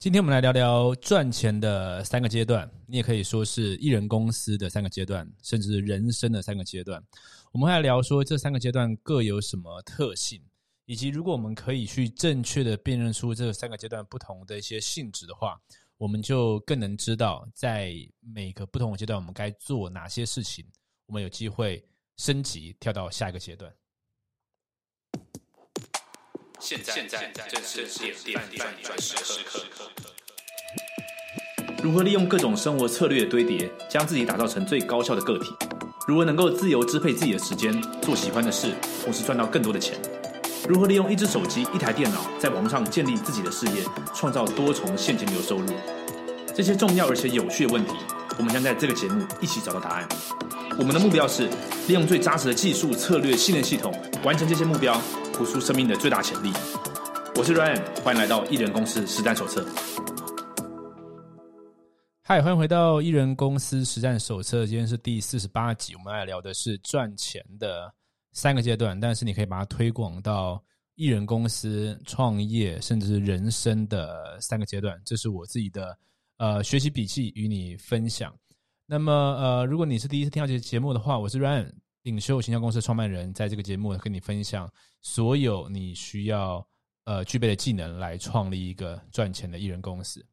今天我们来聊聊赚钱的三个阶段，你也可以说是艺人公司的三个阶段，甚至人生的三个阶段。我们会来聊说这三个阶段各有什么特性，以及如果我们可以去正确的辨认出这三个阶段不同的一些性质的话，我们就更能知道在每个不同的阶段我们该做哪些事情，我们有机会升级跳到下一个阶段。现在，现在正是点点饭转时刻。如何利用各种生活策略的堆叠，将自己打造成最高效的个体？如何能够自由支配自己的时间，做喜欢的事，同时赚到更多的钱？如何利用一只手机、一台电脑，在网上建立自己的事业，创造多重现金流收入？这些重要而且有趣的问题，我们将在这个节目一起找到答案。我们的目标是利用最扎实的技术、策略、信任系统，完成这些目标。付出生命的最大潜力。我是 Ryan，欢迎来到艺人公司实战手册。嗨，欢迎回到艺人公司实战手册。今天是第四十八集，我们来聊的是赚钱的三个阶段，但是你可以把它推广到艺人公司创业，甚至是人生的三个阶段。这是我自己的呃学习笔记与你分享。那么呃，如果你是第一次听到这节目的话，我是 Ryan。领袖形象公司创办人在这个节目跟你分享所有你需要呃具备的技能来创立一个赚钱的艺人公司。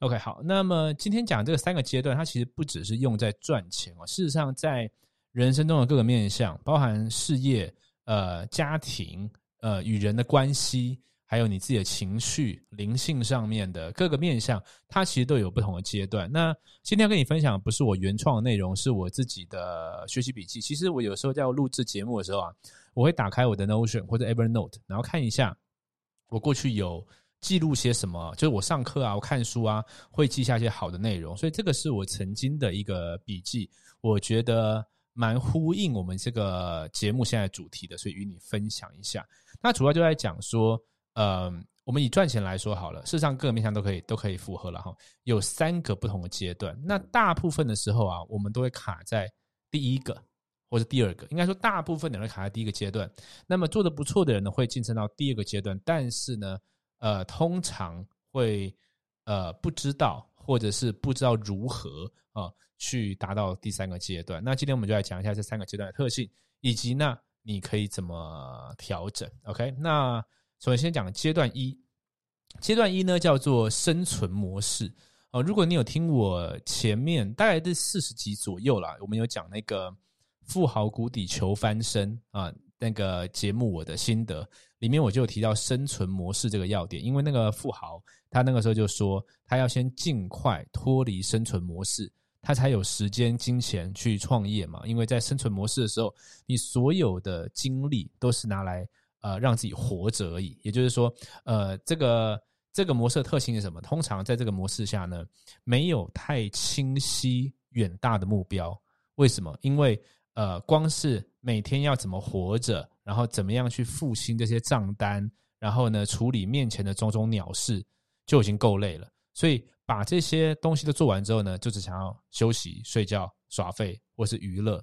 OK，好，那么今天讲这个三个阶段，它其实不只是用在赚钱哦，事实上在人生中的各个面向，包含事业、呃家庭、呃与人的关系。还有你自己的情绪、灵性上面的各个面向，它其实都有不同的阶段。那今天要跟你分享的不是我原创的内容，是我自己的学习笔记。其实我有时候在录制节目的时候啊，我会打开我的 Notion 或者 Evernote，然后看一下我过去有记录些什么，就是我上课啊、我看书啊，会记下一些好的内容。所以这个是我曾经的一个笔记，我觉得蛮呼应我们这个节目现在主题的，所以与你分享一下。那主要就在讲说。呃，我们以赚钱来说好了，事实上各个面向都可以都可以符合了哈。有三个不同的阶段，那大部分的时候啊，我们都会卡在第一个或者第二个，应该说大部分的人卡在第一个阶段。那么做的不错的人呢，会晋升到第二个阶段，但是呢，呃，通常会呃不知道或者是不知道如何啊去达到第三个阶段。那今天我们就来讲一下这三个阶段的特性，以及呢你可以怎么调整。OK，那。首先讲阶段一，阶段一呢叫做生存模式哦。如果你有听我前面大概是四十集左右啦，我们有讲那个富豪谷底求翻身啊那个节目，我的心得里面我就有提到生存模式这个要点。因为那个富豪他那个时候就说，他要先尽快脱离生存模式，他才有时间金钱去创业嘛。因为在生存模式的时候，你所有的精力都是拿来。呃，让自己活着而已。也就是说，呃，这个这个模式的特性是什么？通常在这个模式下呢，没有太清晰远大的目标。为什么？因为呃，光是每天要怎么活着，然后怎么样去付清这些账单，然后呢，处理面前的种种鸟事，就已经够累了。所以把这些东西都做完之后呢，就只想要休息、睡觉、耍废或是娱乐。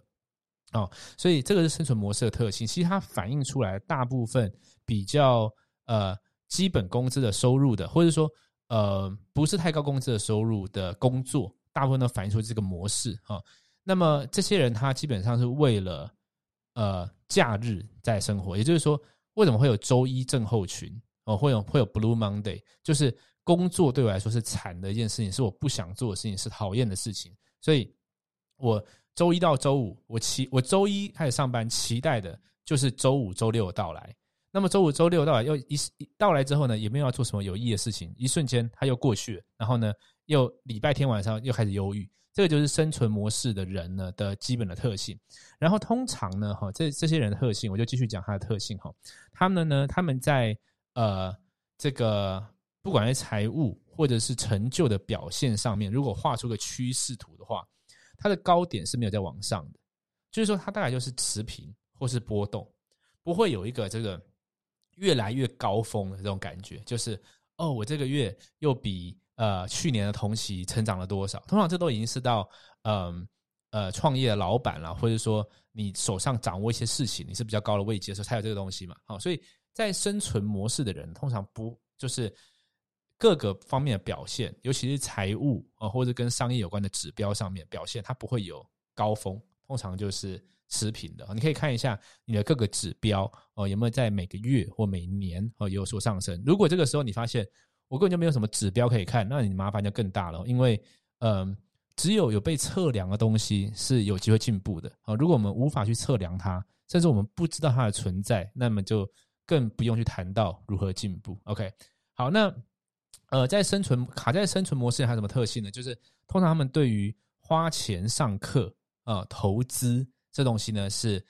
哦，所以这个是生存模式的特性。其实它反映出来大部分比较呃基本工资的收入的，或者说呃不是太高工资的收入的工作，大部分都反映出这个模式啊。那么这些人他基本上是为了呃假日在生活，也就是说，为什么会有周一症候群哦？会有会有 Blue Monday，就是工作对我来说是惨的一件事情，是我不想做的事情，是讨厌的事情，所以我。周一到周五，我期我周一开始上班，期待的就是周五、周六到来。那么周五、周六到来又一到来之后呢，也没有要做什么有意义的事情，一瞬间它又过去了。然后呢，又礼拜天晚上又开始忧郁。这个就是生存模式的人呢的基本的特性。然后通常呢，哈，这这些人的特性，我就继续讲他的特性哈。他们呢，他们在呃这个不管是财务或者是成就的表现上面，如果画出个趋势图的话。它的高点是没有在往上的，就是说它大概就是持平或是波动，不会有一个这个越来越高峰的这种感觉。就是哦，我这个月又比呃去年的同期成长了多少？通常这都已经是到嗯呃创业的老板了，或者说你手上掌握一些事情，你是比较高的位阶的时候才有这个东西嘛。好，所以在生存模式的人通常不就是各个方面的表现，尤其是财务啊，或者跟商业有关的指标上面表现，它不会有高峰，通常就是持平的。你可以看一下你的各个指标哦，有没有在每个月或每年哦有所上升。如果这个时候你发现我根本就没有什么指标可以看，那你麻烦就更大了，因为嗯，只有有被测量的东西是有机会进步的啊。如果我们无法去测量它，甚至我们不知道它的存在，那么就更不用去谈到如何进步。OK，好，那。呃，在生存卡在生存模式还有什么特性呢？就是通常他们对于花钱上课、呃投资这东西呢是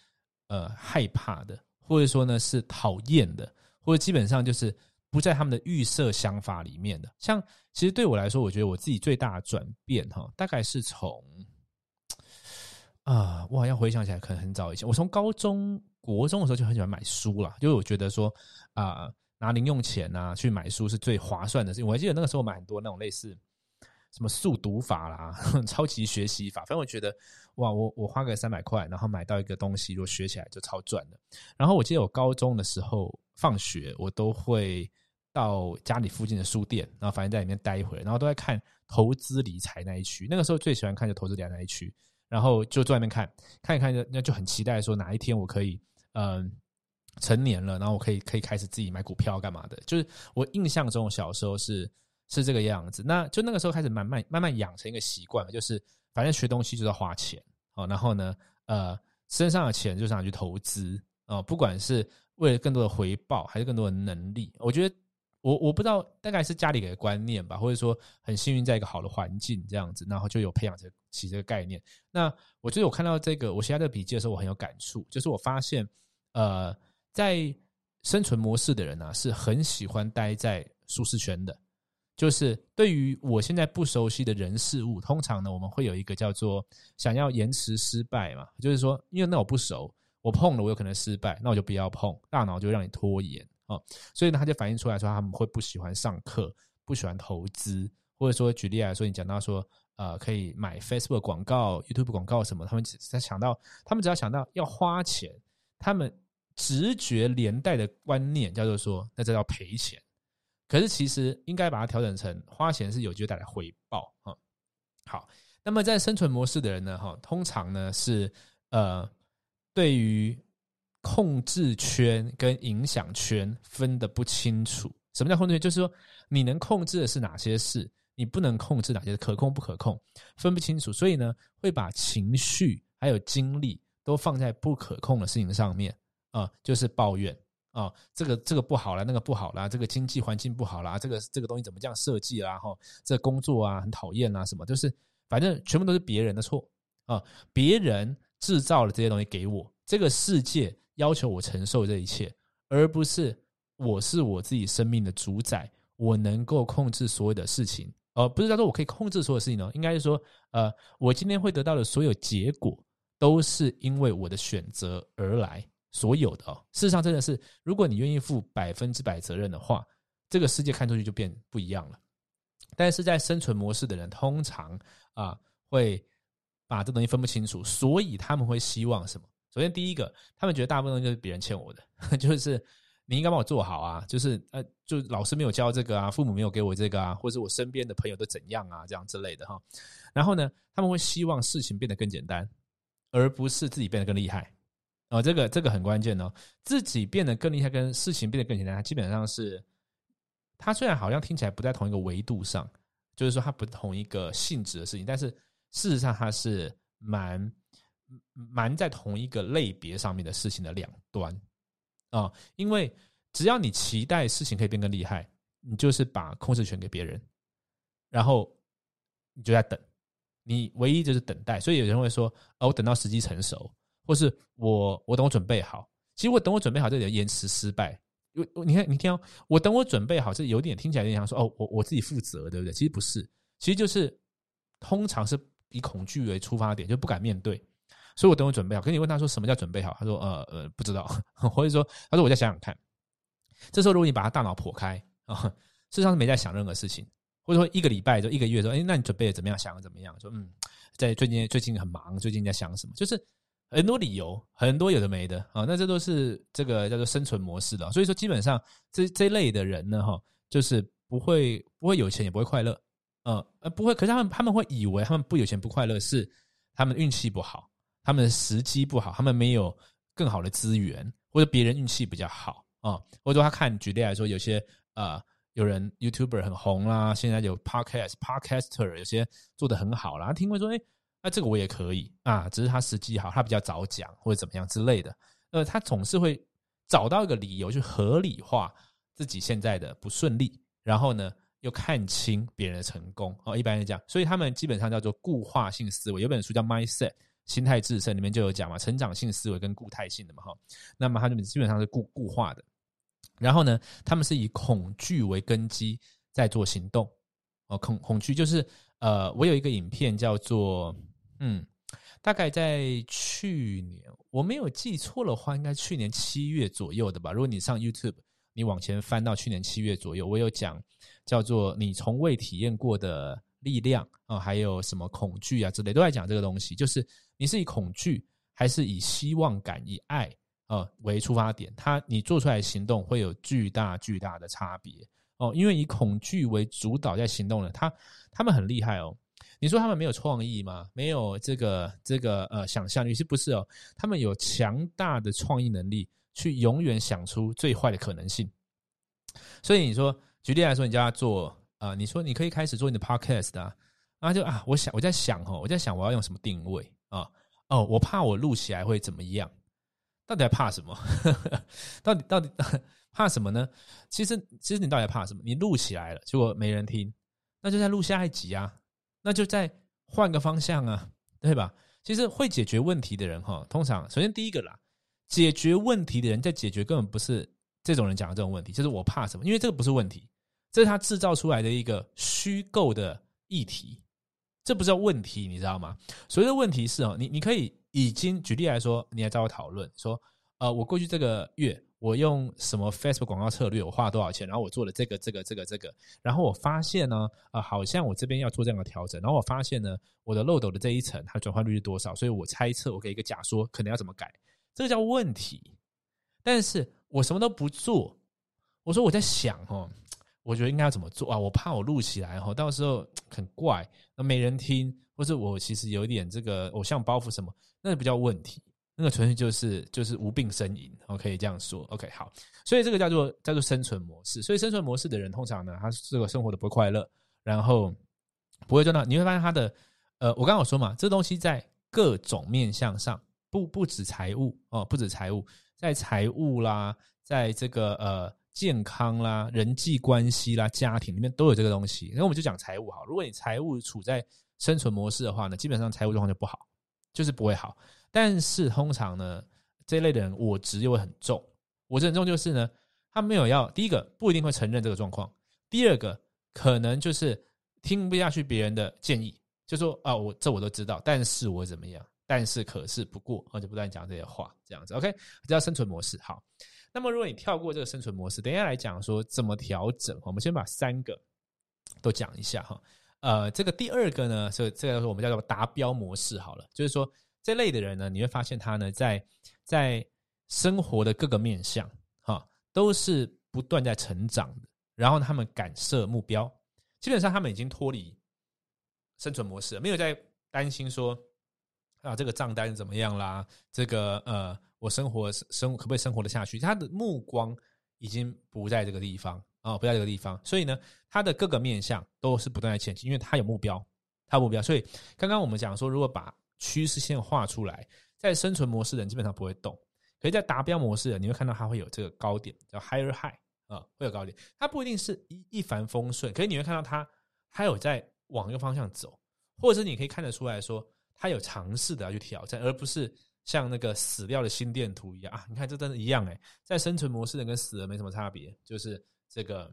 呃害怕的，或者说呢是讨厌的，或者基本上就是不在他们的预设想法里面的。像其实对我来说，我觉得我自己最大的转变哈，大概是从啊，我好像回想起来可能很早以前，我从高中国中的时候就很喜欢买书了，就是我觉得说啊。拿零用钱啊去买书是最划算的事情。我还记得那个时候买很多那种类似什么速读法啦、超级学习法，反正我觉得哇，我我花个三百块，然后买到一个东西，如果学起来就超赚的。然后我记得我高中的时候放学，我都会到家里附近的书店，然后反正在里面待一会，然后都在看投资理财那一区。那个时候最喜欢看就投资理财那一区，然后就坐那边看，看一看就那就很期待说哪一天我可以嗯。成年了，然后我可以可以开始自己买股票干嘛的？就是我印象中小时候是是这个样子。那就那个时候开始慢慢慢慢养成一个习惯，就是反正学东西就要花钱哦。然后呢，呃，身上的钱就想去投资哦，不管是为了更多的回报，还是更多的能力。我觉得我我不知道，大概是家里给的观念吧，或者说很幸运在一个好的环境这样子，然后就有培养起这个概念。那我觉得我看到这个我写这个笔记的时候，我很有感触，就是我发现呃。在生存模式的人呢，是很喜欢待在舒适圈的。就是对于我现在不熟悉的人事物，通常呢，我们会有一个叫做想要延迟失败嘛，就是说，因为那我不熟，我碰了我有可能失败，那我就不要碰，大脑就让你拖延啊。所以呢，他就反映出来说，他们会不喜欢上课，不喜欢投资，或者说举例来说，你讲到说，呃，可以买 Facebook 广告、YouTube 广告什么，他们只在想到，他们只要想到要花钱，他们。直觉连带的观念叫做说，那这叫赔钱。可是其实应该把它调整成花钱是有机会带来回报啊。好，那么在生存模式的人呢，哈，通常呢是呃，对于控制圈跟影响圈分的不清楚。什么叫控制圈？就是说你能控制的是哪些事，你不能控制哪些可控不可控，分不清楚。所以呢，会把情绪还有精力都放在不可控的事情上面。啊，就是抱怨啊，这个这个不好了，那个不好啦，这个经济环境不好啦，这个这个东西怎么这样设计啦？哈，这工作啊很讨厌啊，什么就是反正全部都是别人的错啊，别人制造了这些东西给我，这个世界要求我承受这一切，而不是我是我自己生命的主宰，我能够控制所有的事情，呃，不是叫做我可以控制所有事情呢，应该是说，呃，我今天会得到的所有结果，都是因为我的选择而来。所有的哦，事实上真的是，如果你愿意负百分之百责任的话，这个世界看出去就变不一样了。但是在生存模式的人，通常啊会把这东西分不清楚，所以他们会希望什么？首先第一个，他们觉得大部分就是别人欠我的，就是你应该帮我做好啊，就是呃，就老师没有教这个啊，父母没有给我这个啊，或者我身边的朋友都怎样啊，这样之类的哈。然后呢，他们会希望事情变得更简单，而不是自己变得更厉害。哦，这个这个很关键哦，自己变得更厉害，跟事情变得更简单，它基本上是，它虽然好像听起来不在同一个维度上，就是说它不同一个性质的事情，但是事实上它是蛮蛮在同一个类别上面的事情的两端啊，因为只要你期待事情可以变更厉害，你就是把控制权给别人，然后你就在等，你唯一就是等待，所以有人会说，哦，我等到时机成熟。或是我我等我准备好，其实我等我准备好，这里延迟失败。因为你看你听哦，我等我准备好，这有点听起来有点像说哦，我我自己负责，对不对？其实不是，其实就是通常是以恐惧为出发点，就不敢面对。所以我等我准备好。可你问他说什么叫准备好？他说呃呃不知道，或者说他说我再想想看。这时候如果你把他大脑破开啊，事实上是没在想任何事情，或者说一个礼拜就一个月说，哎，那你准备的怎么样？想的怎么样？说嗯，在最近最近很忙，最近在想什么？就是。很多理由，很多有的没的啊，那这都是这个叫做生存模式的。所以说，基本上这这类的人呢，哈，就是不会不会有钱，也不会快乐，嗯呃，不会。可是他们他们会以为他们不有钱不快乐是他们运气不好，他们的时机不好，他们没有更好的资源，或者别人运气比较好啊。或者他看举例来说，有些呃有人 YouTuber 很红啦，现在有 Podcast Podcaster 有些做的很好啦，他听过说，哎，那这个我也可以啊，只是他时机好，他比较早讲或者怎么样之类的。呃，他总是会找到一个理由去合理化自己现在的不顺利，然后呢，又看清别人的成功。哦，一般来讲，所以他们基本上叫做固化性思维。有本书叫《Mindset 心态制胜》，里面就有讲嘛，成长性思维跟固态性的嘛，哈。那么他们基本上是固固化的。然后呢，他们是以恐惧为根基在做行动。哦，恐恐惧就是呃，我有一个影片叫做嗯。大概在去年，我没有记错的话，应该去年七月左右的吧。如果你上 YouTube，你往前翻到去年七月左右，我有讲叫做“你从未体验过的力量”啊，还有什么恐惧啊之类，都在讲这个东西。就是你是以恐惧还是以希望感、以爱啊为出发点，它你做出来的行动会有巨大巨大的差别哦。因为以恐惧为主导在行动的，他他们很厉害哦。你说他们没有创意吗？没有这个这个呃想象力是不是哦？他们有强大的创意能力，去永远想出最坏的可能性。所以你说，举例来说，你叫他做啊，你说你可以开始做你的 podcast 啊，然后就啊，我想我在想哦，我在想我要用什么定位啊？哦，我怕我录起来会怎么样？到底还怕什么？到底到底怕什么呢？其实其实你到底怕什么？你录起来了，结果没人听，那就再录下一集啊。那就再换个方向啊，对吧？其实会解决问题的人哈，通常首先第一个啦，解决问题的人在解决根本不是这种人讲的这种问题，就是我怕什么？因为这个不是问题，这是他制造出来的一个虚构的议题，这不叫问题，你知道吗？所谓的问题是哦，你你可以已经举例来说，你来找我讨论说，呃，我过去这个月。我用什么 Facebook 广告策略？我花了多少钱？然后我做了这个、这个、这个、这个。然后我发现呢，啊，好像我这边要做这样的调整。然后我发现呢，我的漏斗的这一层它转换率是多少？所以我猜测，我给一个假说，可能要怎么改？这个叫问题。但是我什么都不做，我说我在想哦，我觉得应该要怎么做啊？我怕我录起来哈，到时候 很怪，那没人听，或者我其实有点这个偶像包袱什么，那不叫问题。那个纯粹就是就是无病呻吟，我可以这样说。OK，好，所以这个叫做叫做生存模式。所以生存模式的人，通常呢，他这个生活的不快乐，然后不会赚到。你会发现他的，呃，我刚刚有说嘛，这东西在各种面向上，不不止财务哦，不止财务，在财务啦，在这个呃健康啦、人际关系啦、家庭里面都有这个东西。那我们就讲财务好，如果你财务处在生存模式的话呢，基本上财务状况就不好，就是不会好。但是通常呢，这类的人我执又会很重。我执很重就是呢，他没有要第一个不一定会承认这个状况，第二个可能就是听不下去别人的建议，就说啊，我这我都知道，但是我怎么样？但是可是不过，而且不断讲这些话，这样子。OK，这叫生存模式。好，那么如果你跳过这个生存模式，等一下来讲说怎么调整。我们先把三个都讲一下哈。呃，这个第二个呢，是这个我们叫做达标模式。好了，就是说。这类的人呢，你会发现他呢，在在生活的各个面向，哈，都是不断在成长的。然后他们敢设目标，基本上他们已经脱离生存模式，没有在担心说啊，这个账单怎么样啦？这个呃，我生活生可不可以生活的下去？他的目光已经不在这个地方啊，不在这个地方。所以呢，他的各个面向都是不断在前进，因为他有目标，他有目标。所以刚刚我们讲说，如果把趋势线画出来，在生存模式的人基本上不会动，可是，在达标模式的，你会看到它会有这个高点，叫 higher high 啊，会有高点。它不一定是一一帆风顺，可是你会看到它还有在往一个方向走，或者是你可以看得出来说，它有尝试的要去挑战，而不是像那个死掉的心电图一样啊。你看，这真的一样哎，在生存模式的跟死了没什么差别，就是这个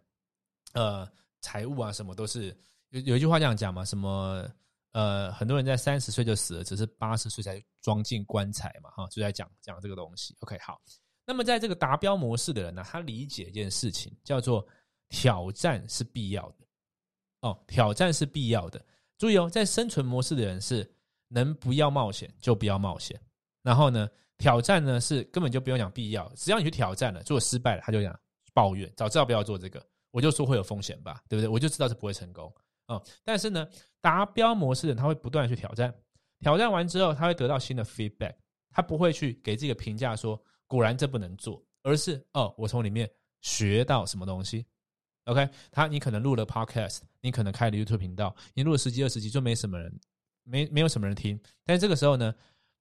呃财务啊什么都是有有一句话这样讲嘛，什么？呃，很多人在三十岁就死了，只是八十岁才装进棺材嘛，哈，就在讲讲这个东西。OK，好。那么在这个达标模式的人呢，他理解一件事情，叫做挑战是必要的。哦，挑战是必要的。注意哦，在生存模式的人是能不要冒险就不要冒险。然后呢，挑战呢是根本就不用讲必要，只要你去挑战了，做失败了，他就讲抱怨，早知道不要做这个。我就说会有风险吧，对不对？我就知道是不会成功哦。但是呢，达标模式的人他会不断的去挑战，挑战完之后他会得到新的 feedback，他不会去给这个评价说果然这不能做，而是哦，我从里面学到什么东西。OK，他你可能录了 podcast，你可能开了 YouTube 频道，你录了十几二十集就没什么人，没没有什么人听。但是这个时候呢，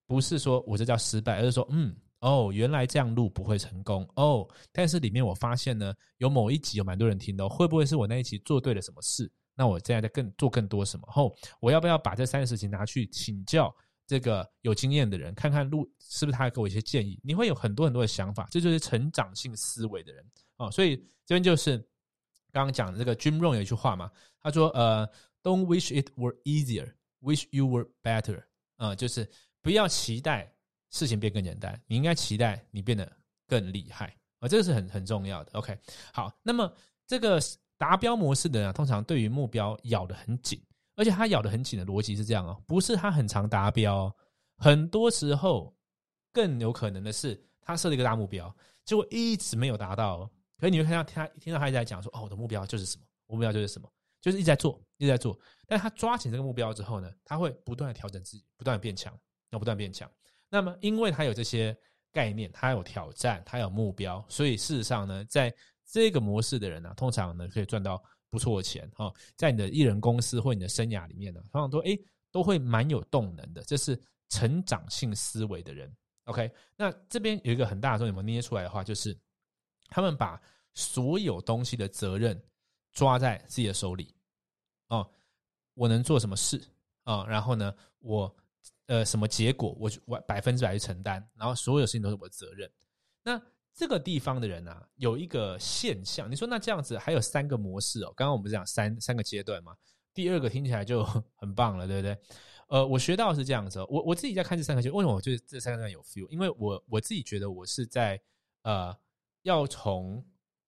不是说我这叫失败，而是说嗯。哦，原来这样录不会成功哦。但是里面我发现呢，有某一集有蛮多人听的，会不会是我那一集做对了什么事？那我现在在更做更多什么？后我要不要把这三件事情拿去请教这个有经验的人，看看路是不是他给我一些建议？你会有很多很多的想法，这就是成长性思维的人哦。所以这边就是刚刚讲的这个 Jim Rohn 有一句话嘛，他说：“呃，Don't wish it were easier, wish you were better。”啊，就是不要期待。事情变更简单，你应该期待你变得更厉害啊，这个是很很重要的。OK，好，那么这个达标模式的人，通常对于目标咬得很紧，而且他咬得很紧的逻辑是这样哦，不是他很常达标，很多时候更有可能的是他设了一个大目标，结果一直没有达到。可是你会看到他听到他一直在讲说，哦，我的目标就是什么，目标就是什么，就是一直在做，一直在做。但他抓紧这个目标之后呢，他会不断的调整自己，不断的变强，要不断变强。那么，因为他有这些概念，他有挑战，他有目标，所以事实上呢，在这个模式的人呢，通常呢可以赚到不错的钱哈。在你的艺人公司或你的生涯里面呢，通常都诶都会蛮有动能的。这是成长性思维的人。OK，那这边有一个很大的重点，我捏出来的话，就是他们把所有东西的责任抓在自己的手里。哦，我能做什么事啊？然后呢，我。呃，什么结果我我百分之百去承担，然后所有事情都是我的责任。那这个地方的人啊，有一个现象，你说那这样子还有三个模式哦。刚刚我们不是讲三三个阶段嘛？第二个听起来就很棒了，对不对？呃，我学到是这样子，我我自己在看这三个阶段，为什么我觉得这三个阶段有 feel？因为我我自己觉得我是在呃要从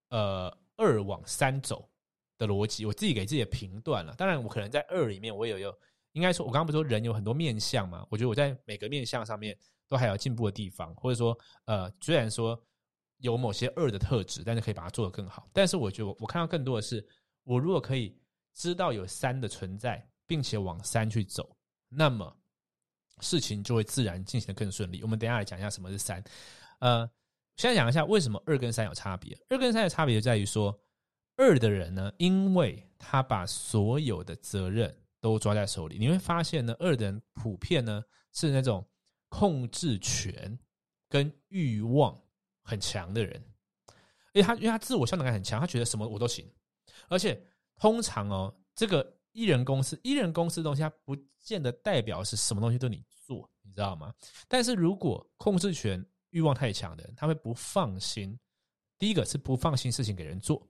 呃二往三走的逻辑，我自己给自己的评断了。当然，我可能在二里面我也有。应该说，我刚刚不是说人有很多面相嘛？我觉得我在每个面相上面都还有进步的地方，或者说，呃，虽然说有某些二的特质，但是可以把它做得更好。但是我觉得，我看到更多的是，我如果可以知道有三的存在，并且往三去走，那么事情就会自然进行的更顺利。我们等下来讲一下什么是三。呃，先讲一下为什么二跟三有差别。二跟三的差别就在于说，二的人呢，因为他把所有的责任。都抓在手里，你会发现呢，二的人普遍呢是那种控制权跟欲望很强的人，因为他因为他自我效能感很强，他觉得什么我都行，而且通常哦，这个艺人公司艺人公司的东西，它不见得代表是什么东西都你做，你知道吗？但是如果控制权欲望太强的人，他会不放心。第一个是不放心事情给人做，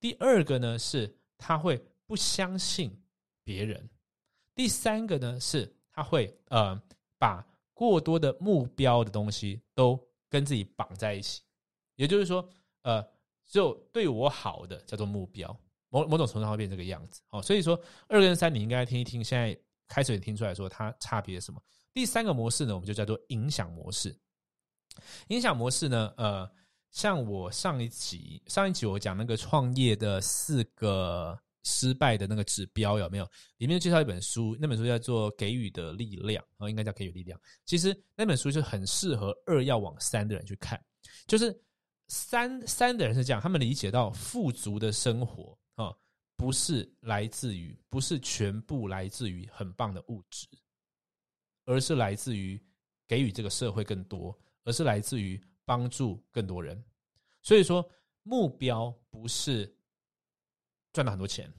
第二个呢是他会不相信。别人，第三个呢是他会呃把过多的目标的东西都跟自己绑在一起，也就是说呃只有对我好的叫做目标，某某种程度上会变这个样子哦。所以说二跟三你应该听一听，现在开始也听出来说它差别什么。第三个模式呢，我们就叫做影响模式。影响模式呢，呃，像我上一集上一集我讲那个创业的四个。失败的那个指标有没有？里面介绍一本书，那本书叫做《给予的力量》，哦，应该叫《给予力量》。其实那本书就很适合二要往三的人去看。就是三三的人是这样，他们理解到富足的生活啊，不是来自于，不是全部来自于很棒的物质，而是来自于给予这个社会更多，而是来自于帮助更多人。所以说，目标不是。赚到很多钱，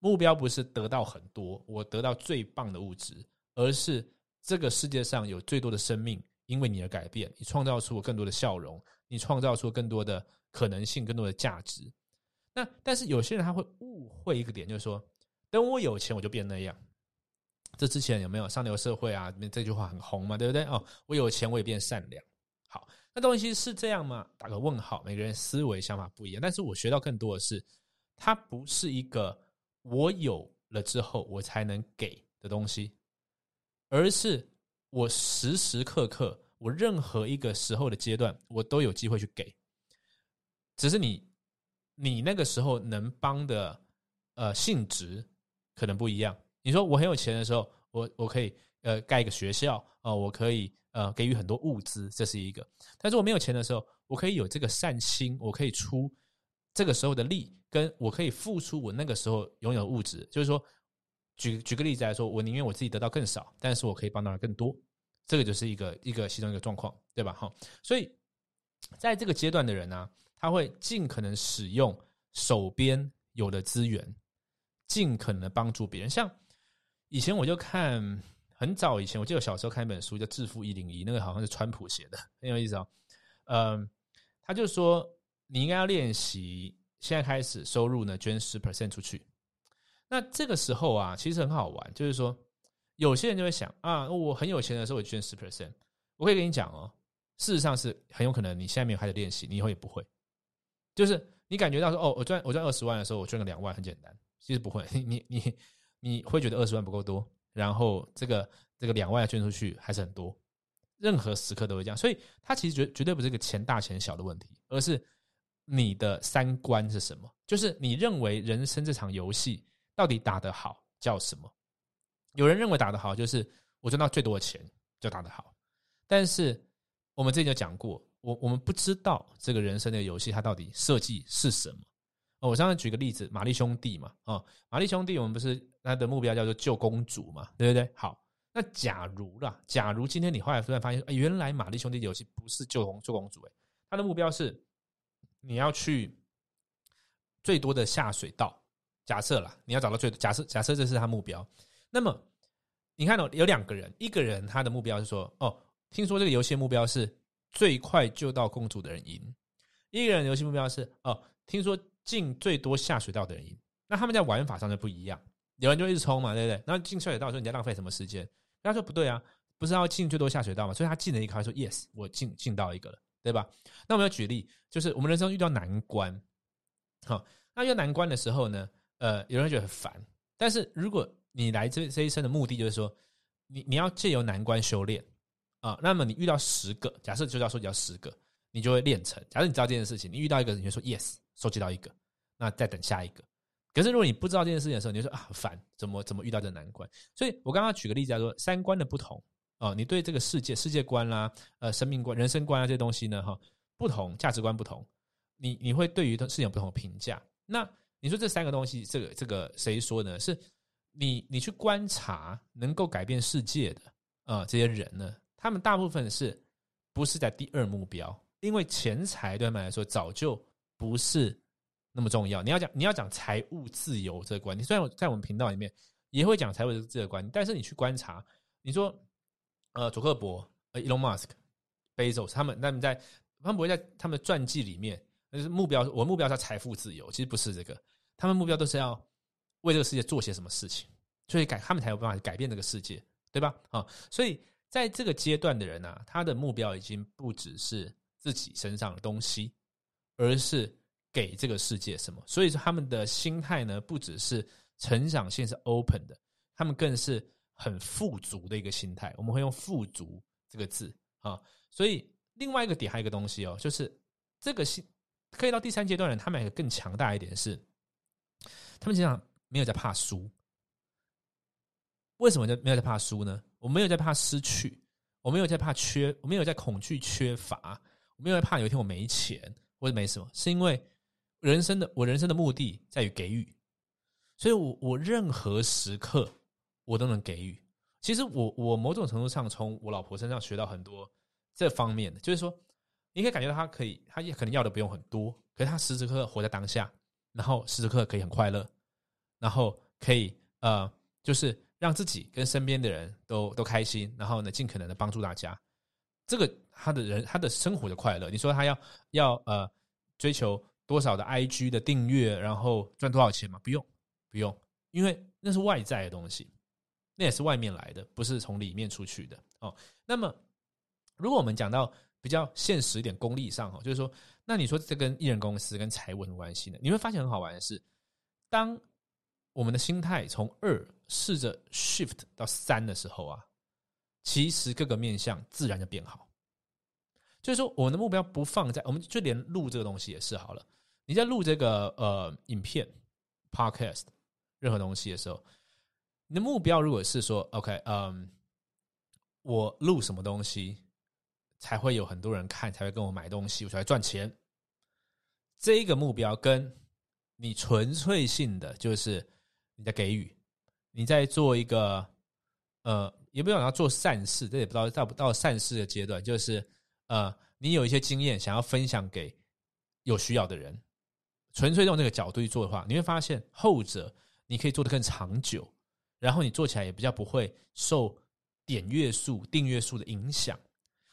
目标不是得到很多，我得到最棒的物质，而是这个世界上有最多的生命因为你而改变，你创造出更多的笑容，你创造出更多的可能性，更多的价值。那但是有些人他会误会一个点，就是说，等我有钱我就变那样。这之前有没有上流社会啊？那这句话很红嘛，对不对？哦，我有钱我也变善良。好，那东西是这样吗？打个问号。每个人思维想法不一样，但是我学到更多的是。它不是一个我有了之后我才能给的东西，而是我时时刻刻，我任何一个时候的阶段，我都有机会去给。只是你你那个时候能帮的呃性质可能不一样。你说我很有钱的时候，我我可以呃盖一个学校啊，我可以呃给予很多物资，这是一个。但是我没有钱的时候，我可以有这个善心，我可以出这个时候的力，跟我可以付出我那个时候拥有的物质。就是说，举举个例子来说，我宁愿我自己得到更少，但是我可以帮到人更多。这个就是一个一个其中一个状况，对吧？哈，所以在这个阶段的人呢，他会尽可能使用手边有的资源，尽可能帮助别人。像以前我就看很早以前，我记得小时候看一本书叫《致富一零一》，那个好像是川普写的，很有意思哦。嗯，他就说你应该要练习，现在开始收入呢捐十 percent 出去。那这个时候啊，其实很好玩，就是说有些人就会想啊，我很有钱的时候我捐十 percent，我可以跟你讲哦，事实上是很有可能你现在没有开始练习，你以后也不会。就是你感觉到说哦，我赚我赚二十万的时候，我捐个两万很简单，其实不会，你你。你会觉得二十万不够多，然后这个这个两万捐出去还是很多，任何时刻都会这样，所以它其实绝绝对不是一个钱大钱小的问题，而是你的三观是什么？就是你认为人生这场游戏到底打得好叫什么？有人认为打得好就是我赚到最多的钱就打得好，但是我们之前就讲过，我我们不知道这个人生的游戏它到底设计是什么。我上次举个例子，玛丽兄弟嘛，啊，玛丽兄弟，我们不是他的目标叫做救公主嘛，对不对？好，那假如啦，假如今天你后来突然发现，哎，原来玛丽兄弟游戏不是救公救公主，哎，他的目标是你要去最多的下水道。假设啦，你要找到最假设假设这是他目标，那么你看到有两个人，一个人他的目标是说，哦，听说这个游戏目标是最快救到公主的人赢；一个人游戏目标是，哦，听说。进最多下水道的人赢，那他们在玩法上就不一样。有人就一直冲嘛，对不对？然后进下水道说你在浪费什么时间？他说不对啊，不是要进最多下水道嘛？所以他进了一个，他说 yes，我进进到一个了，对吧？那我们要举例，就是我们人生遇到难关，好，那遇到难关的时候呢，呃，有人觉得很烦。但是如果你来这这一生的目的就是说，你你要借由难关修炼啊，那么你遇到十个，假设就要说你要十个，你就会练成。假设你知道这件事情，你遇到一个，你就说 yes。收集到一个，那再等下一个。可是如果你不知道这件事情的时候，你就说啊，烦，怎么怎么遇到这难关？所以我刚刚举个例子来说，三观的不同啊，你对这个世界世界观啦、呃生命观、人生观啊这些东西呢，哈，不同价值观不同，你你会对于的事情有不同的评价。那你说这三个东西，这个这个谁说呢？是你你去观察能够改变世界的啊这些人呢，他们大部分是不是在第二目标？因为钱财对他们来说早就。不是那么重要。你要讲你要讲财务自由这个观念，虽然在我们频道里面也会讲财务这个观念，但是你去观察，你说呃，佐克伯、呃，Elon Musk、Bezos 他们他们在他们不会在他们的传记里面，就是目标，我目标是财富自由，其实不是这个，他们目标都是要为这个世界做些什么事情，所以改他们才有办法改变这个世界，对吧？啊，所以在这个阶段的人呢，他的目标已经不只是自己身上的东西。而是给这个世界什么？所以说他们的心态呢，不只是成长性是 open 的，他们更是很富足的一个心态。我们会用“富足”这个字啊。所以另外一个点还有一个东西哦，就是这个心可以到第三阶段人，他们有更强大一点是，他们经常没有在怕输。为什么就没有在怕输呢？我没有在怕失去，我没有在怕缺，我没有在恐惧缺乏，我没有在怕有一天我没钱。或者没什么，是因为人生的我人生的目的在于给予，所以我我任何时刻我都能给予。其实我我某种程度上从我老婆身上学到很多这方面的，就是说你可以感觉到她可以，她也可能要的不用很多，可是她时时刻刻活在当下，然后时时刻刻可以很快乐，然后可以呃，就是让自己跟身边的人都都开心，然后呢，尽可能的帮助大家。这个他的人他的生活的快乐，你说他要要呃追求多少的 IG 的订阅，然后赚多少钱吗？不用不用，因为那是外在的东西，那也是外面来的，不是从里面出去的哦。那么如果我们讲到比较现实一点、功利上哈，就是说，那你说这跟艺人公司跟财务什么关系呢？你会发现很好玩的是，当我们的心态从二试着 shift 到三的时候啊。其实各个面相自然就变好，就是说我们的目标不放在，我们就连录这个东西也是好了。你在录这个呃影片、podcast 任何东西的时候，你的目标如果是说 OK，嗯，我录什么东西才会有很多人看，才会跟我买东西，我才赚钱。这一个目标跟你纯粹性的就是你在给予，你在做一个呃，也不要讲要做善事，这也不知道到不到善事的阶段，就是呃，你有一些经验想要分享给有需要的人，纯粹用这个角度去做的话，你会发现后者你可以做得更长久，然后你做起来也比较不会受点阅数、订阅数的影响。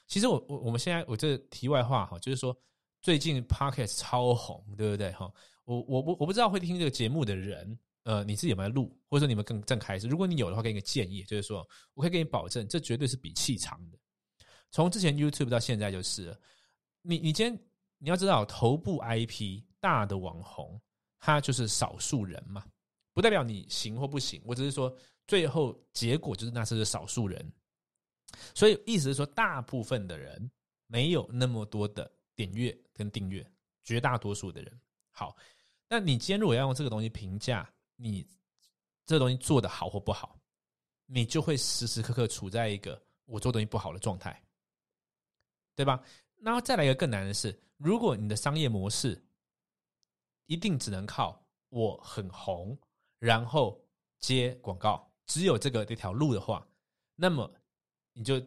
其实我我我们现在我这题外话哈，就是说。最近 podcast 超红，对不对？哈，我我不我不知道会听这个节目的人，呃，你自己有没有录，或者说你们更正开始？如果你有的话，给你个建议，就是说，我可以给你保证，这绝对是比气长的。从之前 YouTube 到现在，就是你你今天你要知道，头部 IP 大的网红，他就是少数人嘛，不代表你行或不行。我只是说，最后结果就是那是少数人，所以意思是说，大部分的人没有那么多的。点阅跟订阅，绝大多数的人好。那你今天如果要用这个东西评价你这东西做的好或不好，你就会时时刻刻处在一个我做东西不好的状态，对吧？然后再来一个更难的是，如果你的商业模式一定只能靠我很红，然后接广告，只有这个这条路的话，那么你就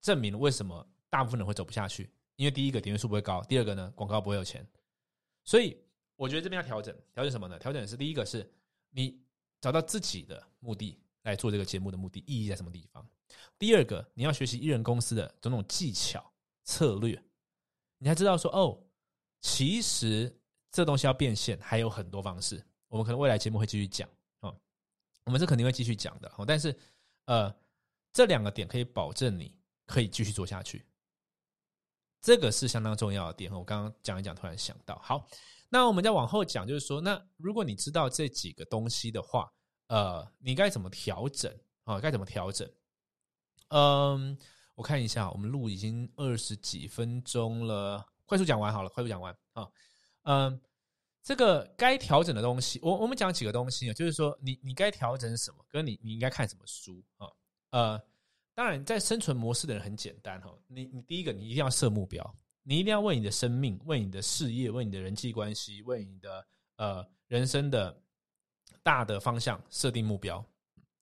证明了为什么大部分人会走不下去。因为第一个点阅数不会高，第二个呢广告不会有钱，所以我觉得这边要调整，调整什么呢？调整是第一个是你找到自己的目的来做这个节目的目的意义在什么地方？第二个你要学习艺人公司的种种技巧策略，你才知道说哦，其实这东西要变现还有很多方式，我们可能未来节目会继续讲啊，我们是肯定会继续讲的，但是呃这两个点可以保证你可以继续做下去。这个是相当重要的点，我刚刚讲一讲，突然想到，好，那我们再往后讲，就是说，那如果你知道这几个东西的话，呃，你该怎么调整啊？该怎么调整？嗯，我看一下，我们录已经二十几分钟了，快速讲完好了，快速讲完啊。嗯，这个该调整的东西，我我们讲几个东西啊，就是说，你你该调整什么，跟你你应该看什么书啊？呃。当然，在生存模式的人很简单哈。你你第一个，你一定要设目标，你一定要为你的生命、为你的事业、为你的人际关系、为你的呃人生的大的方向设定目标。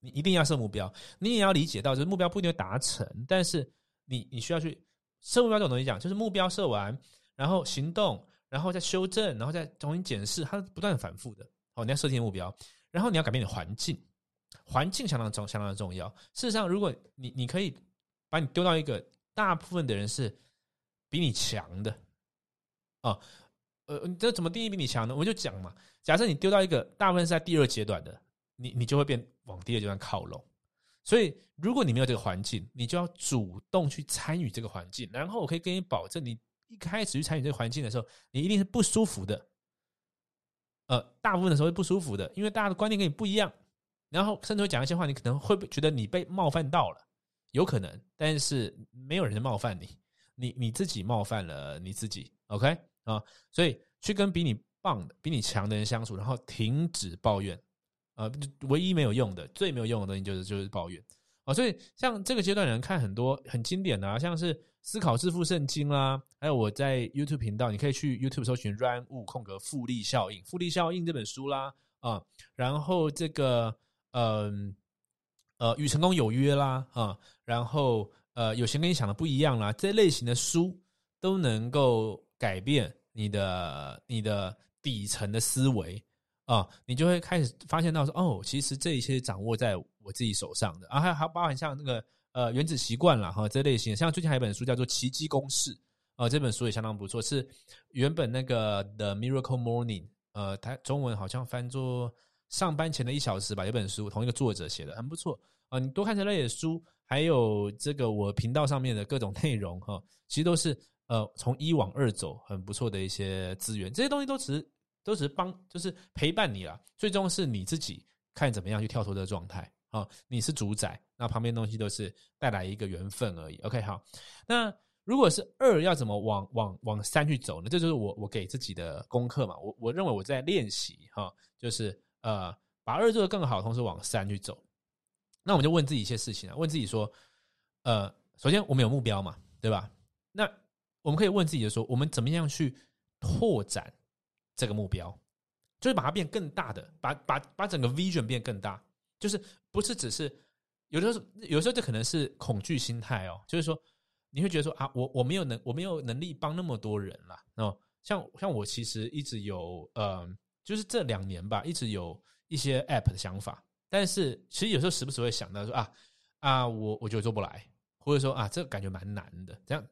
你一定要设目标，你也要理解到，就是目标不一定会达成，但是你你需要去设目标这种东西讲，就是目标设完，然后行动，然后再修正，然后再重新检视，它不断反复的。哦，你要设定目标，然后你要改变你的环境。环境相当重，相当的重要。事实上，如果你你可以把你丢到一个大部分的人是比你强的，啊，呃，这怎么定义比你强呢？我就讲嘛，假设你丢到一个大部分是在第二阶段的，你你就会变往第二阶段靠拢。所以，如果你没有这个环境，你就要主动去参与这个环境。然后，我可以跟你保证，你一开始去参与这个环境的时候，你一定是不舒服的。呃，大部分的时候是不舒服的，因为大家的观念跟你不一样。然后甚至会讲一些话，你可能会觉得你被冒犯到了，有可能，但是没有人冒犯你，你你自己冒犯了你自己，OK 啊？所以去跟比你棒的、比你强的人相处，然后停止抱怨，啊，唯一没有用的、最没有用的东西就是就是抱怨啊。所以像这个阶段，人看很多很经典的，啊像是《思考致富圣经》啦，还有我在 YouTube 频道，你可以去 YouTube 搜寻 “Run 物空格复利效应”、“复利效应”这本书啦，啊，然后这个。嗯，呃，与成功有约啦，啊，然后呃，有钱跟你想的不一样啦，这类型的书都能够改变你的你的底层的思维啊，你就会开始发现到说，哦，其实这一些掌握在我自己手上的啊，还还包含像那个呃原子习惯啦，哈，这类型，像最近还有一本书叫做《奇迹公式》啊，这本书也相当不错，是原本那个《The Miracle Morning》，呃，它中文好像翻作。上班前的一小时吧，有本书，同一个作者写的，很不错啊。你多看这类的书，还有这个我频道上面的各种内容哈，其实都是呃从一往二走，很不错的一些资源。这些东西都只是都只是帮，就是陪伴你啦。最终是你自己看怎么样去跳脱这个状态啊。你是主宰，那旁边东西都是带来一个缘分而已。OK，好。那如果是二，要怎么往往往三去走呢？这就是我我给自己的功课嘛。我我认为我在练习哈，就是呃把二做得更好，同时往三去走。那我们就问自己一些事情啊，问自己说，呃，首先我们有目标嘛，对吧？那我们可以问自己的说，我们怎么样去拓展这个目标？就是把它变更大的，把把把整个 vision 变更大，就是不是只是有的时候，有时候这可能是恐惧心态哦，就是说你会觉得说啊，我我没有能我没有能力帮那么多人了哦，像像我其实一直有呃，就是这两年吧，一直有一些 app 的想法。但是其实有时候时不时会想到说啊啊，我我觉得做不来，或者说啊，这个感觉蛮难的，这样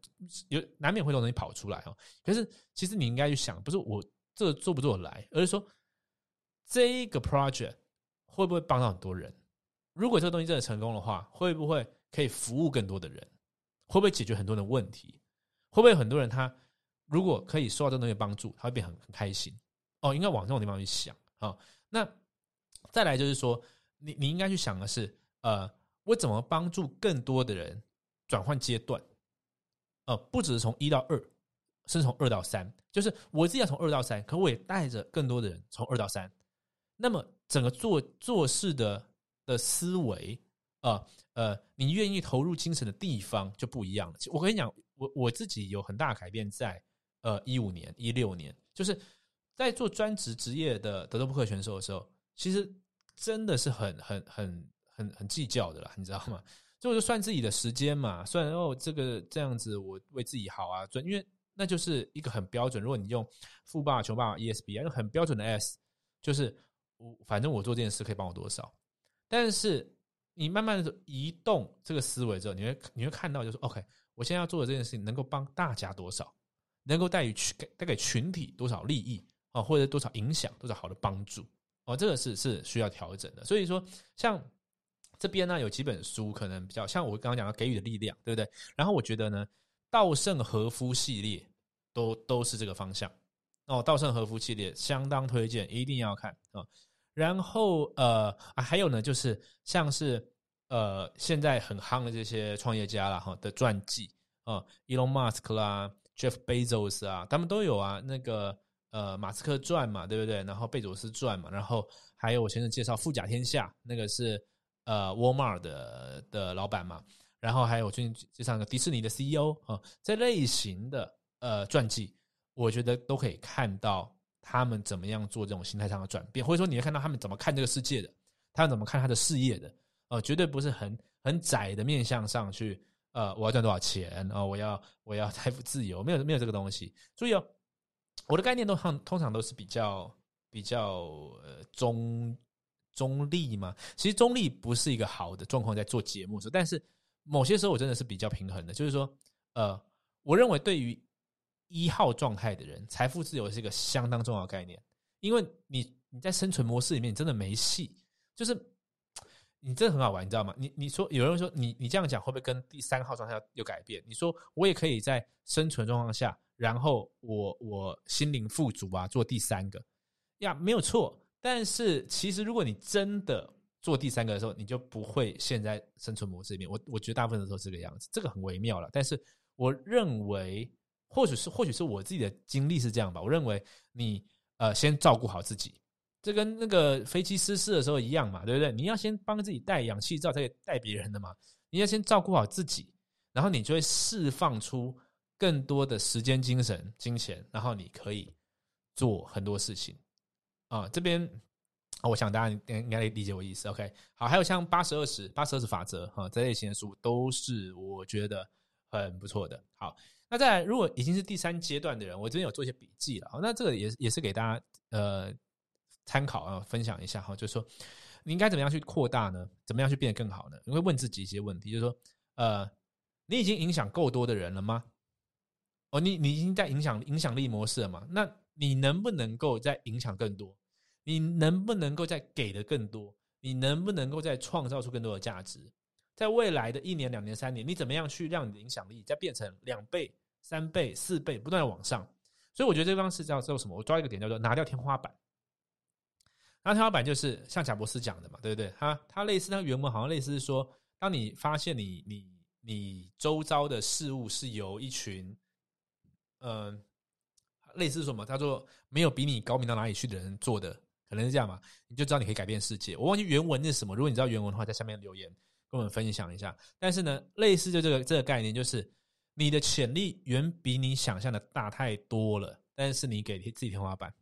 有难免会有东西跑出来哦。可是其实你应该去想，不是我这做不做得来，而是说这个 project 会不会帮到很多人？如果这个东西真的成功的话，会不会可以服务更多的人？会不会解决很多的问题？会不会很多人他如果可以受到这东西帮助，他会变很很开心？哦，应该往这种地方去想啊。那再来就是说。你你应该去想的是，呃，我怎么帮助更多的人转换阶段？呃，不只是从一到二，是从二到三，就是我自己要从二到三，可我也带着更多的人从二到三。那么整个做做事的的思维，呃呃，你愿意投入精神的地方就不一样了。我跟你讲，我我自己有很大改变，在呃一五年、一六年，就是在做专职职业的德州扑克选手的时候，其实。真的是很很很很很计较的啦，你知道吗？就我就算自己的时间嘛，算哦这个这样子，我为自己好啊，准，因为那就是一个很标准。如果你用富爸穷爸 ESB 啊，用很标准的 S，就是我反正我做这件事可以帮我多少。但是你慢慢的移动这个思维之后，你会你会看到，就是 OK，我现在要做的这件事情能够帮大家多少，能够带于群带给群体多少利益啊，或者多少影响，多少好的帮助。哦，这个是是需要调整的，所以说像这边呢有几本书可能比较像我刚刚讲的给予的力量，对不对？然后我觉得呢，稻盛和夫系列都都是这个方向哦，稻盛和夫系列相当推荐，一定要看啊。然后呃啊，还有呢，就是像是呃现在很夯的这些创业家啦哈的传记啊，Elon Musk 啦，Jeff Bezos 啊，他们都有啊那个。呃，马斯克传嘛，对不对？然后贝佐斯传嘛，然后还有我先生介绍富甲天下，那个是呃沃尔玛的的老板嘛。然后还有我最近介绍个迪士尼的 CEO 啊，这类型的呃传记，我觉得都可以看到他们怎么样做这种心态上的转变，或者说你会看到他们怎么看这个世界的，他们怎么看他的事业的，呃，绝对不是很很窄的面向上去，呃，我要赚多少钱啊？我要我要财富自由，没有没有这个东西，注意哦。我的概念都通通常都是比较比较呃中中立嘛，其实中立不是一个好的状况，在做节目时候，但是某些时候我真的是比较平衡的，就是说，呃，我认为对于一号状态的人，财富自由是一个相当重要的概念，因为你你在生存模式里面，你真的没戏，就是你真的很好玩，你知道吗？你你说有人说你你这样讲会不会跟第三号状态有改变？你说我也可以在生存状况下。然后我我心灵富足啊，做第三个呀，没有错。但是其实如果你真的做第三个的时候，你就不会陷在生存模式里面。我我觉得大部分的时候这个样子，这个很微妙了。但是我认为，或许是或许是我自己的经历是这样吧。我认为你呃先照顾好自己，这跟那个飞机失事的时候一样嘛，对不对？你要先帮自己带氧气罩，才可以带别人的嘛。你要先照顾好自己，然后你就会释放出。更多的时间、精神、金钱，然后你可以做很多事情啊。这边我想大家应该理解我意思。OK，好，还有像八十二十、八十二十法则哈这类型的书，都是我觉得很不错的。好，那在如果已经是第三阶段的人，我这边有做一些笔记了。那这个也也是给大家呃参考啊，分享一下哈。就是说，你应该怎么样去扩大呢？怎么样去变得更好呢？你会问自己一些问题，就是说，呃，你已经影响够多的人了吗？哦，你你已经在影响影响力模式了嘛？那你能不能够再影响更多？你能不能够再给的更多？你能不能够再创造出更多的价值？在未来的一年、两年、三年，你怎么样去让你的影响力再变成两倍、三倍、四倍，不断的往上？所以我觉得这个方式叫做什么？我抓一个点叫做拿掉天花板。那天花板就是像贾博士讲的嘛，对不对？他他类似，他原文好像类似是说，当你发现你你你周遭的事物是由一群，嗯，类似什么？他说没有比你高明到哪里去的人做的，可能是这样嘛？你就知道你可以改变世界。我忘记原文是什么，如果你知道原文的话，在下面留言跟我们分享一下。但是呢，类似就这个这个概念，就是你的潜力远比你想象的大太多了，但是你给自己天花板，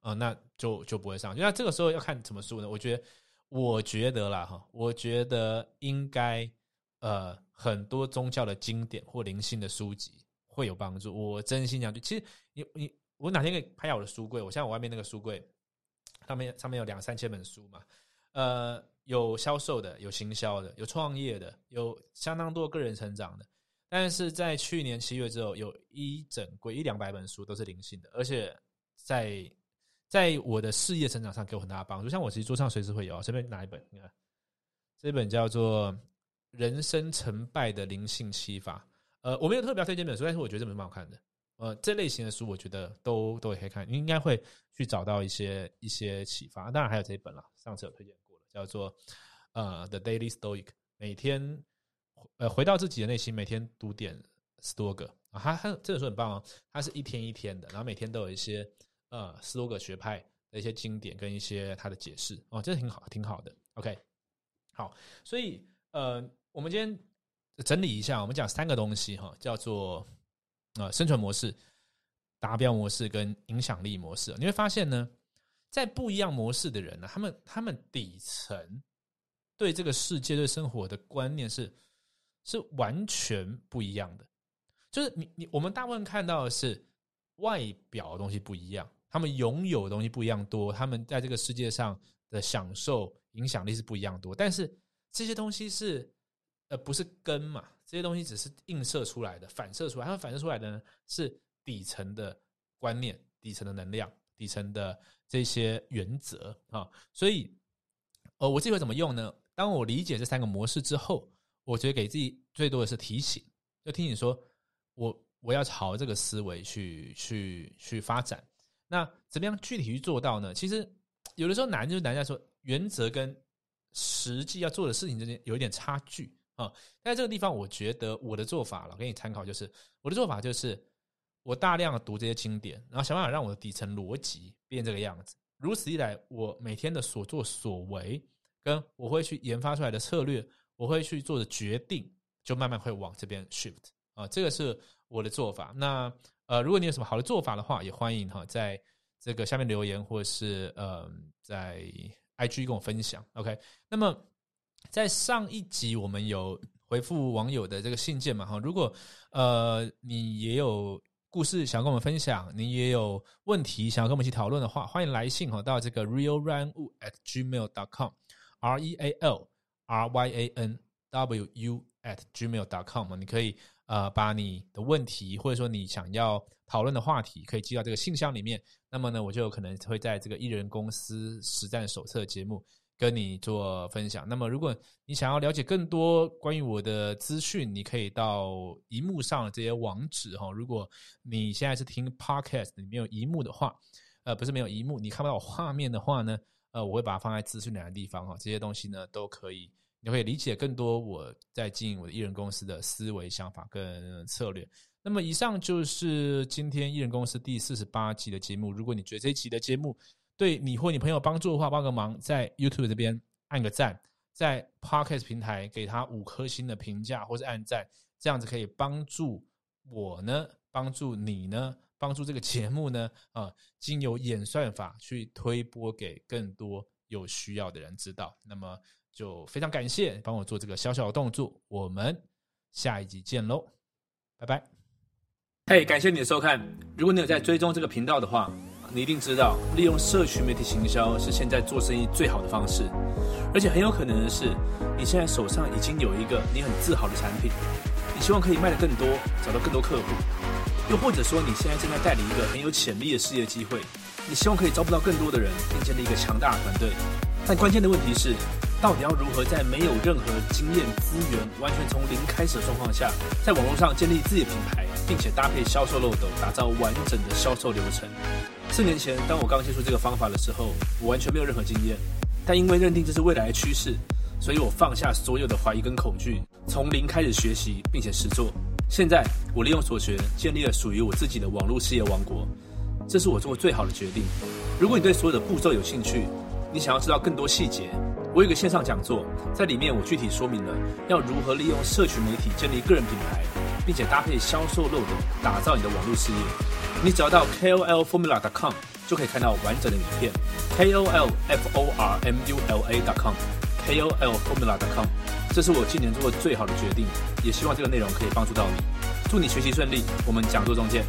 啊，那就就不会上。那这个时候要看什么书呢？我觉得，我觉得啦哈，我觉得应该呃。很多宗教的经典或灵性的书籍会有帮助。我真心讲，就其实你你我哪天可以拍下我的书柜？我现在我外面那个书柜上面上面有两三千本书嘛，呃，有销售的，有行销的，有创业的，有相当多个人成长的。但是在去年七月之后，有一整柜一两百本书都是灵性的，而且在在我的事业成长上给我很大的帮助。像我其实桌上随时会有，随便拿一本，你看这本叫做。人生成败的灵性启发，呃，我没有特别推荐这本书，但是我觉得这本蛮好看的。呃，这类型的书我觉得都都可以看，你应该会去找到一些一些启发。当然还有这一本了，上次有推荐过了，叫做呃《The Daily Stoic》，每天呃回到自己的内心，每天读点十多个啊，他他这本书很棒哦，他是一天一天的，然后每天都有一些呃十多个学派的一些经典跟一些他的解释哦，这挺好，挺好的。OK，好，所以呃。我们今天整理一下，我们讲三个东西哈，叫做呃生存模式、达标模式跟影响力模式。你会发现呢，在不一样模式的人呢，他们他们底层对这个世界、对生活的观念是是完全不一样的。就是你你我们大部分看到的是外表的东西不一样，他们拥有的东西不一样多，他们在这个世界上的享受、影响力是不一样多，但是这些东西是。呃，不是根嘛？这些东西只是映射出来的，反射出来。它们反射出来的呢，是底层的观念、底层的能量、底层的这些原则啊。所以，呃，我这会怎么用呢？当我理解这三个模式之后，我觉得给自己最多的是提醒，就提醒说，我我要朝这个思维去去去发展。那怎么样具体去做到呢？其实有的时候难，就是难在说原则跟实际要做的事情之间有一点差距。啊，在这个地方，我觉得我的做法了，给你参考，就是我的做法就是，我大量的读这些经典，然后想办法让我的底层逻辑变这个样子。如此一来，我每天的所作所为，跟我会去研发出来的策略，我会去做的决定，就慢慢会往这边 shift 啊。这个是我的做法。那呃，如果你有什么好的做法的话，也欢迎哈，在这个下面留言，或者是呃，在 IG 跟我分享。OK，那么。在上一集我们有回复网友的这个信件嘛？哈，如果呃你也有故事想跟我们分享，你也有问题想要跟我们一起讨论的话，欢迎来信哈到这个 realryanwu at gmail dot com，r e a l r y a n w u at gmail dot com 嘛，你可以呃把你的问题或者说你想要讨论的话题，可以寄到这个信箱里面。那么呢，我就有可能会在这个艺人公司实战手册节目。跟你做分享。那么，如果你想要了解更多关于我的资讯，你可以到荧幕上的这些网址哈。如果你现在是听 Podcast 里面有荧幕的话，呃，不是没有荧幕，你看不到我画面的话呢，呃，我会把它放在资讯栏的地方哈。这些东西呢，都可以，你会理解更多我在经营我的艺人公司的思维想法跟策略。那么，以上就是今天艺人公司第四十八集的节目。如果你觉得这一期的节目，对你或你朋友帮助的话，帮个忙，在 YouTube 这边按个赞，在 Podcast 平台给他五颗星的评价或者按赞，这样子可以帮助我呢，帮助你呢，帮助这个节目呢，啊，经由演算法去推播给更多有需要的人知道。那么就非常感谢帮我做这个小小的动作，我们下一集见喽，拜拜。嘿，感谢你的收看，如果你有在追踪这个频道的话。你一定知道，利用社群媒体行销是现在做生意最好的方式，而且很有可能的是，你现在手上已经有一个你很自豪的产品，你希望可以卖得更多，找到更多客户，又或者说你现在正在代理一个很有潜力的事业机会，你希望可以招不到更多的人，并建立一个强大的团队。但关键的问题是，到底要如何在没有任何经验资源、完全从零开始的状况下，在网络上建立自己的品牌，并且搭配销售漏斗，打造完整的销售流程？四年前，当我刚接触这个方法的时候，我完全没有任何经验。但因为认定这是未来的趋势，所以我放下所有的怀疑跟恐惧，从零开始学习，并且实做。现在我利用所学，建立了属于我自己的网络事业王国，这是我做过最好的决定。如果你对所有的步骤有兴趣，你想要知道更多细节，我有个线上讲座，在里面我具体说明了要如何利用社群媒体建立个人品牌，并且搭配销售漏斗打造你的网络事业。你只要到 KOLFormula.com 就可以看到完整的影片，KOLFormula.com kol formula dacom。这是我今年做过最好的决定，也希望这个内容可以帮助到你。祝你学习顺利，我们讲座中见。